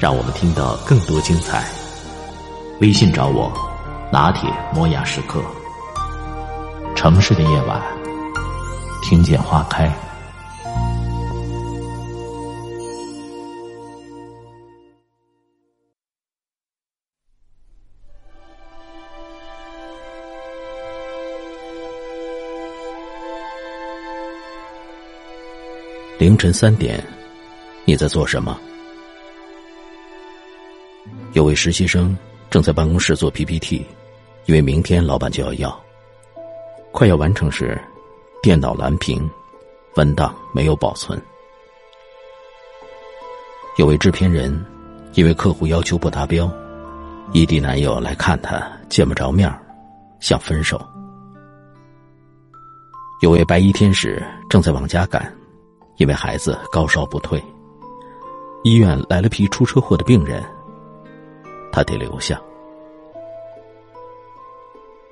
让我们听到更多精彩。微信找我，拿铁磨牙时刻。城市的夜晚，听见花开。凌晨三点，你在做什么？有位实习生正在办公室做 PPT，因为明天老板就要要。快要完成时，电脑蓝屏，文档没有保存。有位制片人因为客户要求不达标，异地男友来看他，见不着面，想分手。有位白衣天使正在往家赶。因为孩子高烧不退，医院来了批出车祸的病人，他得留下。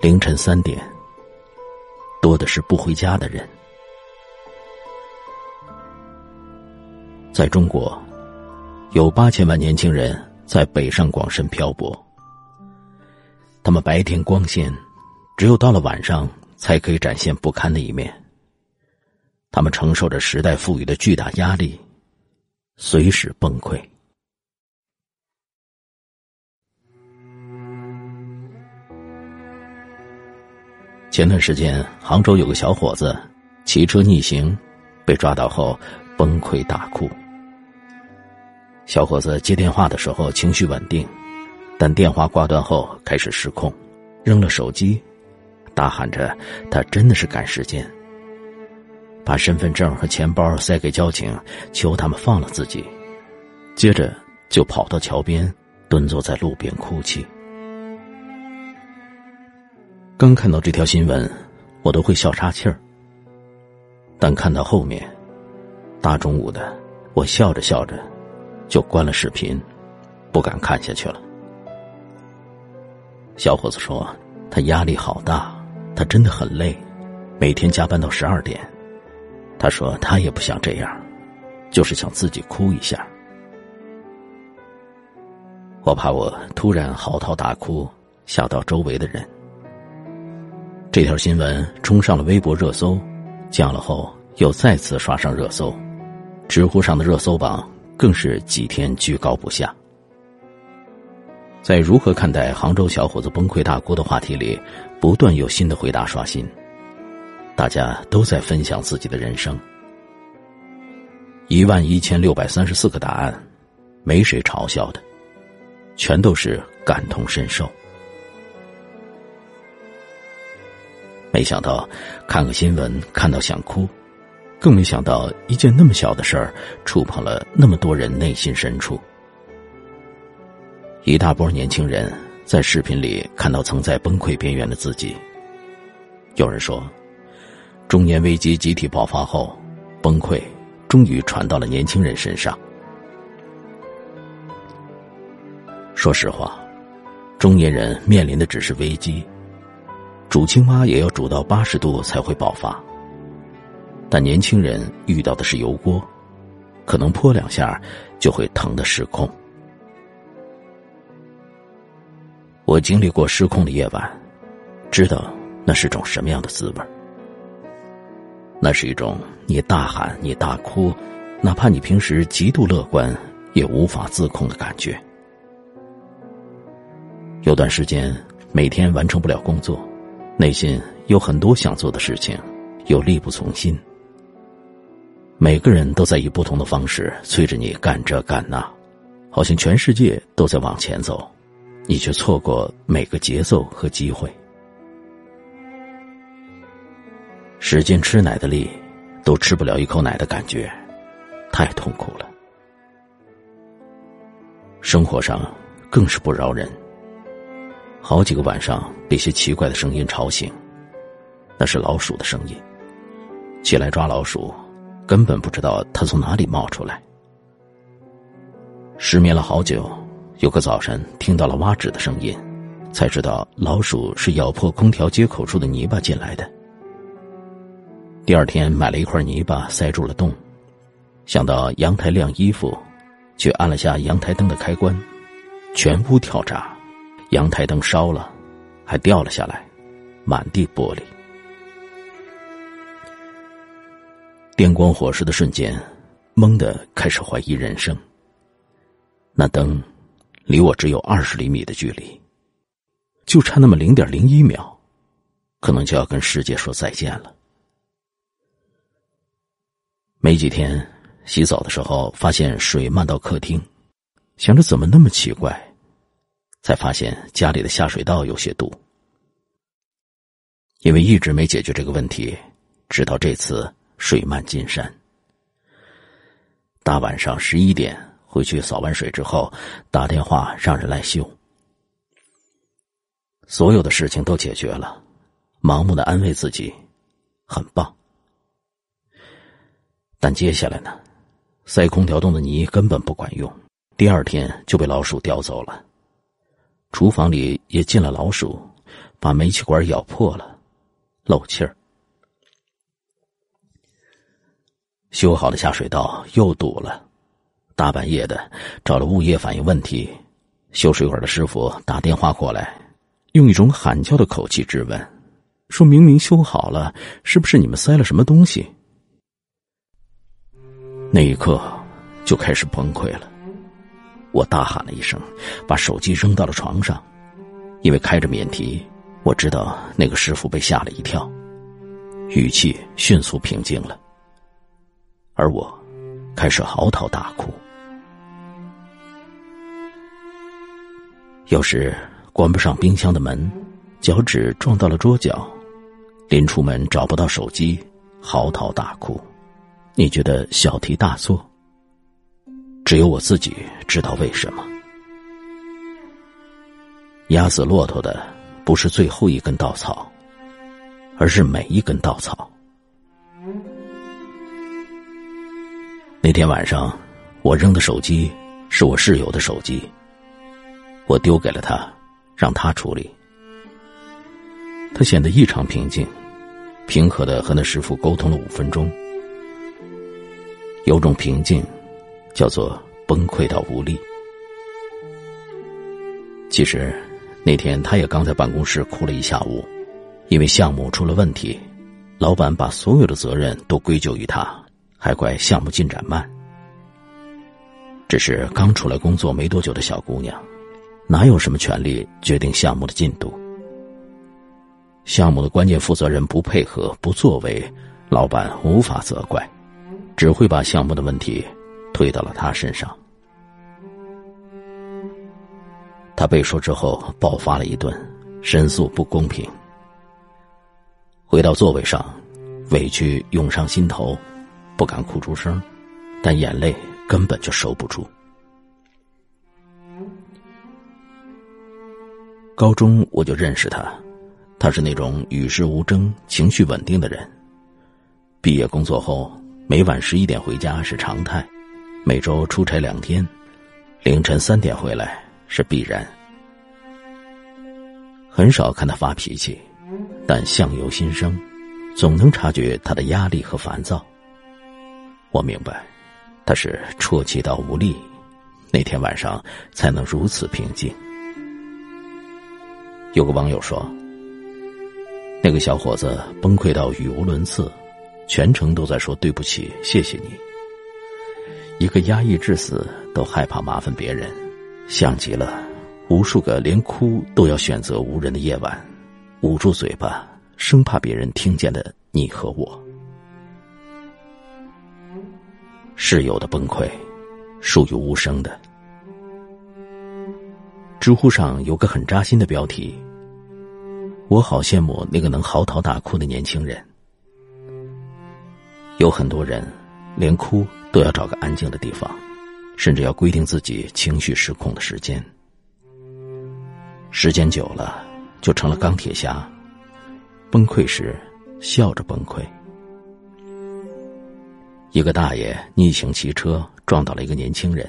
凌晨三点，多的是不回家的人。在中国，有八千万年轻人在北上广深漂泊，他们白天光鲜，只有到了晚上才可以展现不堪的一面。他们承受着时代赋予的巨大压力，随时崩溃。前段时间，杭州有个小伙子骑车逆行，被抓到后崩溃大哭。小伙子接电话的时候情绪稳定，但电话挂断后开始失控，扔了手机，大喊着：“他真的是赶时间。”把身份证和钱包塞给交警，求他们放了自己。接着就跑到桥边，蹲坐在路边哭泣。刚看到这条新闻，我都会笑岔气儿。但看到后面，大中午的，我笑着笑着，就关了视频，不敢看下去了。小伙子说，他压力好大，他真的很累，每天加班到十二点。他说：“他也不想这样，就是想自己哭一下。”我怕我突然嚎啕大哭，吓到周围的人。这条新闻冲上了微博热搜，降了后又再次刷上热搜，知乎上的热搜榜更是几天居高不下。在如何看待杭州小伙子崩溃大哭的话题里，不断有新的回答刷新。大家都在分享自己的人生，一万一千六百三十四个答案，没谁嘲笑的，全都是感同身受。没想到看个新闻看到想哭，更没想到一件那么小的事儿触碰了那么多人内心深处。一大波年轻人在视频里看到曾在崩溃边缘的自己，有人说。中年危机集体爆发后，崩溃终于传到了年轻人身上。说实话，中年人面临的只是危机，煮青蛙也要煮到八十度才会爆发。但年轻人遇到的是油锅，可能泼两下就会疼得失控。我经历过失控的夜晚，知道那是种什么样的滋味那是一种你大喊、你大哭，哪怕你平时极度乐观，也无法自控的感觉。有段时间，每天完成不了工作，内心有很多想做的事情，又力不从心。每个人都在以不同的方式催着你干这干那，好像全世界都在往前走，你却错过每个节奏和机会。使劲吃奶的力，都吃不了一口奶的感觉，太痛苦了。生活上更是不饶人。好几个晚上被些奇怪的声音吵醒，那是老鼠的声音。起来抓老鼠，根本不知道它从哪里冒出来。失眠了好久，有个早晨听到了挖纸的声音，才知道老鼠是咬破空调接口处的泥巴进来的。第二天买了一块泥巴塞住了洞，想到阳台晾衣服，却按了下阳台灯的开关，全屋跳闸。阳台灯烧了，还掉了下来，满地玻璃。电光火石的瞬间，懵的开始怀疑人生。那灯离我只有二十厘米的距离，就差那么零点零一秒，可能就要跟世界说再见了。没几天，洗澡的时候发现水漫到客厅，想着怎么那么奇怪。才发现家里的下水道有些堵，因为一直没解决这个问题，直到这次水漫金山。大晚上十一点回去扫完水之后，打电话让人来修，所有的事情都解决了，盲目的安慰自己，很棒。但接下来呢，塞空调洞的泥根本不管用，第二天就被老鼠叼走了。厨房里也进了老鼠，把煤气管咬破了，漏气儿。修好的下水道又堵了，大半夜的找了物业反映问题。修水管的师傅打电话过来，用一种喊叫的口气质问：“说明明修好了，是不是你们塞了什么东西？”那一刻就开始崩溃了。我大喊了一声，把手机扔到了床上，因为开着免提，我知道那个师傅被吓了一跳，语气迅速平静了，而我开始嚎啕大哭。有时关不上冰箱的门，脚趾撞到了桌角，临出门找不到手机，嚎啕大哭。你觉得小题大做？只有我自己知道为什么。压死骆驼的不是最后一根稻草，而是每一根稻草。那天晚上，我扔的手机是我室友的手机，我丢给了他，让他处理。他显得异常平静，平和的和那师傅沟通了五分钟，有种平静。叫做崩溃到无力。其实那天他也刚在办公室哭了一下午，因为项目出了问题，老板把所有的责任都归咎于他，还怪项目进展慢。只是刚出来工作没多久的小姑娘，哪有什么权利决定项目的进度？项目的关键负责人不配合、不作为，老板无法责怪，只会把项目的问题。推到了他身上，他被说之后爆发了一顿，申诉不公平。回到座位上，委屈涌上心头，不敢哭出声，但眼泪根本就收不住。高中我就认识他，他是那种与世无争、情绪稳定的人。毕业工作后，每晚十一点回家是常态。每周出差两天，凌晨三点回来是必然。很少看他发脾气，但相由心生，总能察觉他的压力和烦躁。我明白，他是啜泣到无力，那天晚上才能如此平静。有个网友说，那个小伙子崩溃到语无伦次，全程都在说对不起，谢谢你。一个压抑至死都害怕麻烦别人，像极了无数个连哭都要选择无人的夜晚，捂住嘴巴，生怕别人听见的你和我。室友的崩溃，属于无声的。知乎上有个很扎心的标题：“我好羡慕那个能嚎啕大哭的年轻人。”有很多人。连哭都要找个安静的地方，甚至要规定自己情绪失控的时间。时间久了，就成了钢铁侠。崩溃时，笑着崩溃。一个大爷逆行骑车撞倒了一个年轻人，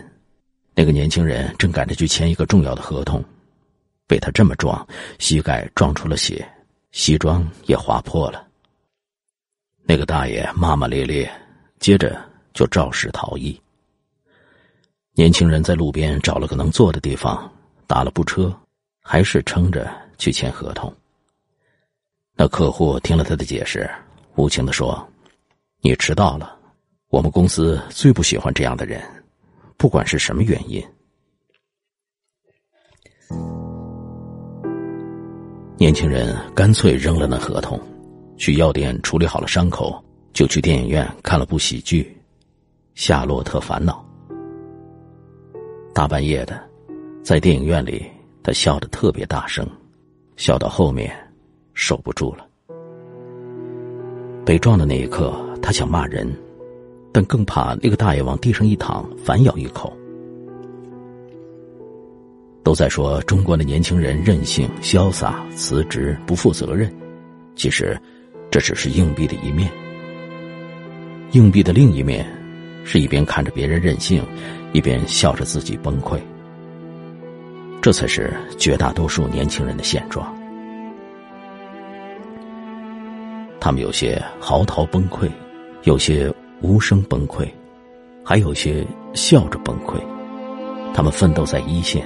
那个年轻人正赶着去签一个重要的合同，被他这么撞，膝盖撞出了血，西装也划破了。那个大爷骂骂咧咧，接着就肇事逃逸。年轻人在路边找了个能坐的地方，打了部车，还是撑着去签合同。那客户听了他的解释，无情的说：“你迟到了，我们公司最不喜欢这样的人，不管是什么原因。”年轻人干脆扔了那合同，去药店处理好了伤口，就去电影院看了部喜剧《夏洛特烦恼》。大半夜的，在电影院里，他笑得特别大声，笑到后面受不住了。被撞的那一刻，他想骂人，但更怕那个大爷往地上一躺，反咬一口。都在说中国的年轻人任性、潇洒、辞职、不负责任，其实这只是硬币的一面。硬币的另一面，是一边看着别人任性。一边笑着自己崩溃，这才是绝大多数年轻人的现状。他们有些嚎啕崩溃，有些无声崩溃，还有些笑着崩溃。他们奋斗在一线，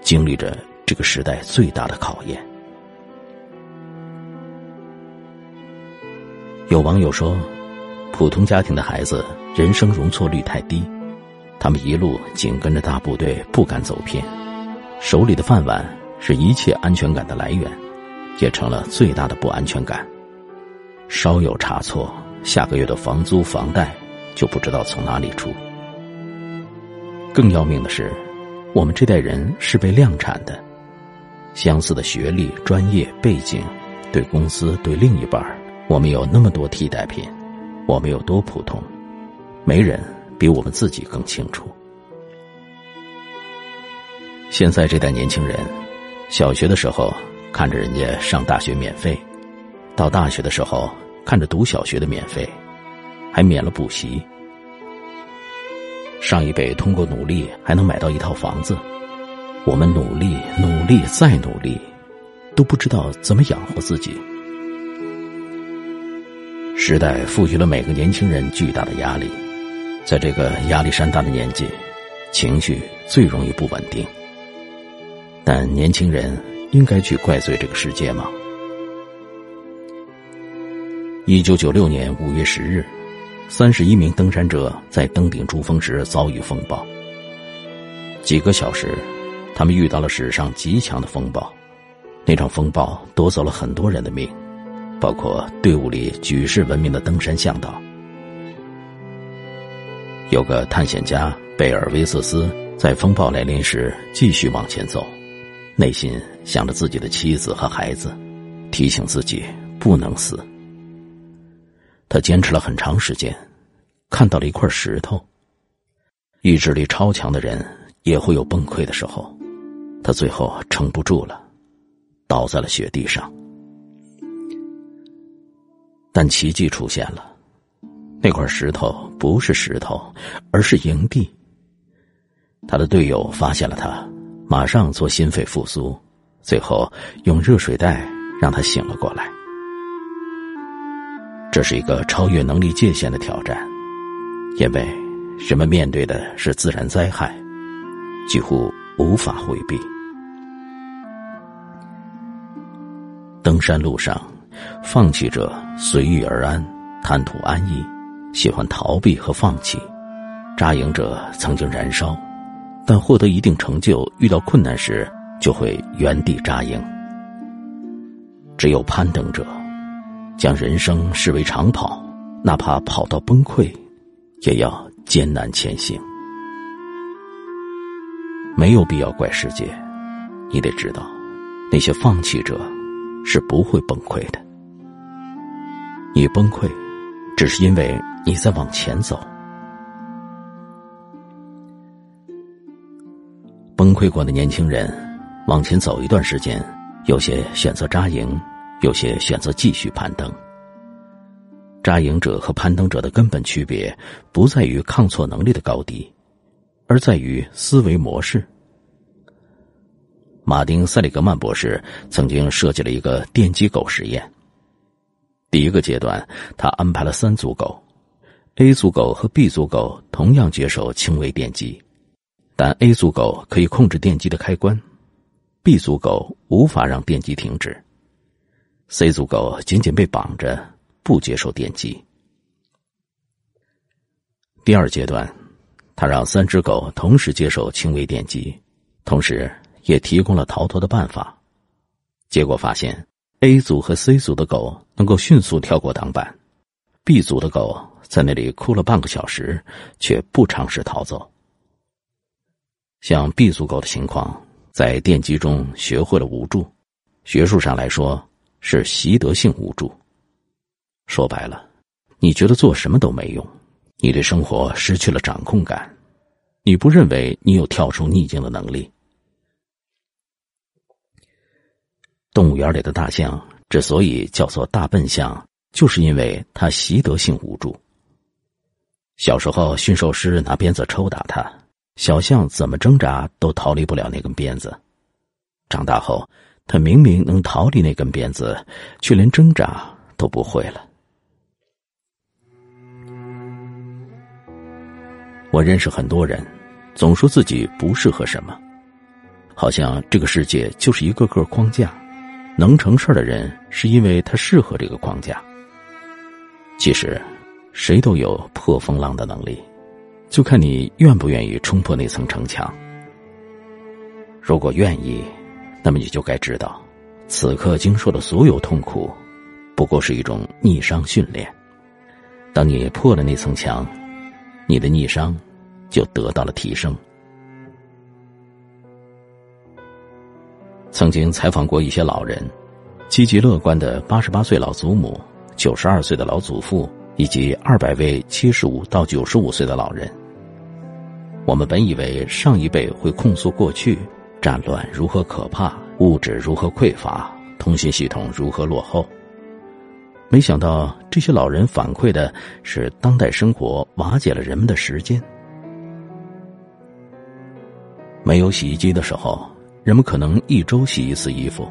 经历着这个时代最大的考验。有网友说，普通家庭的孩子人生容错率太低。他们一路紧跟着大部队，不敢走偏，手里的饭碗是一切安全感的来源，也成了最大的不安全感。稍有差错，下个月的房租、房贷就不知道从哪里出。更要命的是，我们这代人是被量产的，相似的学历、专业背景，对公司、对另一半我们有那么多替代品，我们有多普通，没人。比我们自己更清楚。现在这代年轻人，小学的时候看着人家上大学免费，到大学的时候看着读小学的免费，还免了补习。上一辈通过努力还能买到一套房子，我们努力努力再努力，都不知道怎么养活自己。时代赋予了每个年轻人巨大的压力。在这个压力山大的年纪，情绪最容易不稳定。但年轻人应该去怪罪这个世界吗？一九九六年五月十日，三十一名登山者在登顶珠峰时遭遇风暴。几个小时，他们遇到了史上极强的风暴。那场风暴夺走了很多人的命，包括队伍里举世闻名的登山向导。有个探险家贝尔维瑟斯在风暴来临时继续往前走，内心想着自己的妻子和孩子，提醒自己不能死。他坚持了很长时间，看到了一块石头。意志力超强的人也会有崩溃的时候，他最后撑不住了，倒在了雪地上。但奇迹出现了。那块石头不是石头，而是营地。他的队友发现了他，马上做心肺复苏，最后用热水袋让他醒了过来。这是一个超越能力界限的挑战，因为人们面对的是自然灾害，几乎无法回避。登山路上，放弃者随遇而安，贪图安逸。喜欢逃避和放弃，扎营者曾经燃烧，但获得一定成就，遇到困难时就会原地扎营。只有攀登者，将人生视为长跑，哪怕跑到崩溃，也要艰难前行。没有必要怪世界，你得知道，那些放弃者是不会崩溃的。你崩溃，只是因为。你在往前走，崩溃过的年轻人，往前走一段时间，有些选择扎营，有些选择继续攀登。扎营者和攀登者的根本区别，不在于抗挫能力的高低，而在于思维模式。马丁·塞里格曼博士曾经设计了一个电击狗实验。第一个阶段，他安排了三组狗，A 组狗和 B 组狗同样接受轻微电击，但 A 组狗可以控制电击的开关，B 组狗无法让电击停止，C 组狗仅仅被绑着。不接受电击。第二阶段，他让三只狗同时接受轻微电击，同时也提供了逃脱的办法。结果发现，A 组和 C 组的狗能够迅速跳过挡板，B 组的狗在那里哭了半个小时，却不尝试逃走。像 B 组狗的情况，在电击中学会了无助，学术上来说是习得性无助。说白了，你觉得做什么都没用，你对生活失去了掌控感，你不认为你有跳出逆境的能力。动物园里的大象之所以叫做大笨象，就是因为它习得性无助。小时候，驯兽师拿鞭子抽打它，小象怎么挣扎都逃离不了那根鞭子。长大后，它明明能逃离那根鞭子，却连挣扎都不会了。我认识很多人，总说自己不适合什么，好像这个世界就是一个个框架，能成事的人是因为他适合这个框架。其实，谁都有破风浪的能力，就看你愿不愿意冲破那层城墙。如果愿意，那么你就该知道，此刻经受的所有痛苦，不过是一种逆商训练。当你破了那层墙。你的逆商就得到了提升。曾经采访过一些老人，积极乐观的八十八岁老祖母、九十二岁的老祖父，以及二百位七十五到九十五岁的老人。我们本以为上一辈会控诉过去战乱如何可怕，物质如何匮乏，通信系统如何落后。没想到这些老人反馈的是当代生活瓦解了人们的时间。没有洗衣机的时候，人们可能一周洗一次衣服，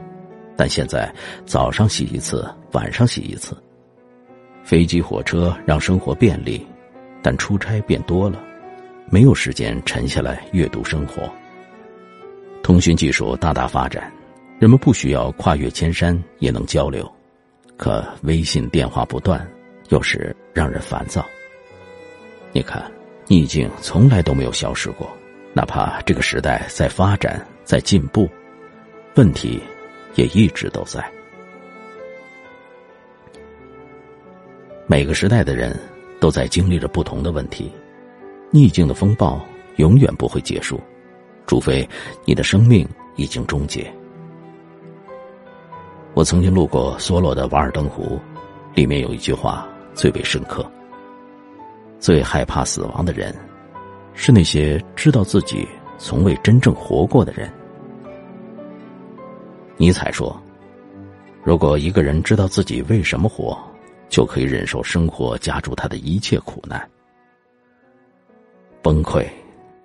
但现在早上洗一次，晚上洗一次。飞机、火车让生活便利，但出差变多了，没有时间沉下来阅读生活。通讯技术大大发展，人们不需要跨越千山也能交流。可微信电话不断，有时让人烦躁。你看，逆境从来都没有消失过，哪怕这个时代在发展、在进步，问题也一直都在。每个时代的人都在经历着不同的问题，逆境的风暴永远不会结束，除非你的生命已经终结。我曾经路过梭罗的瓦尔登湖，里面有一句话最为深刻：最害怕死亡的人，是那些知道自己从未真正活过的人。尼采说：“如果一个人知道自己为什么活，就可以忍受生活加诸他的一切苦难。崩溃，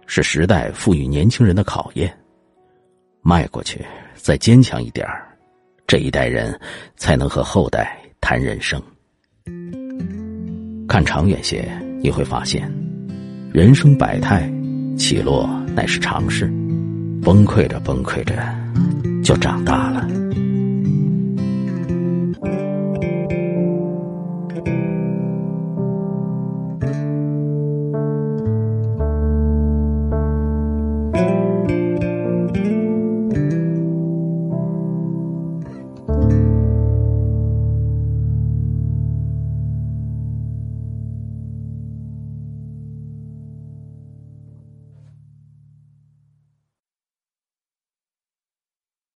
是时代赋予年轻人的考验。迈过去，再坚强一点儿。”这一代人才能和后代谈人生。看长远些，你会发现，人生百态，起落乃是常事。崩溃着，崩溃着，就长大了。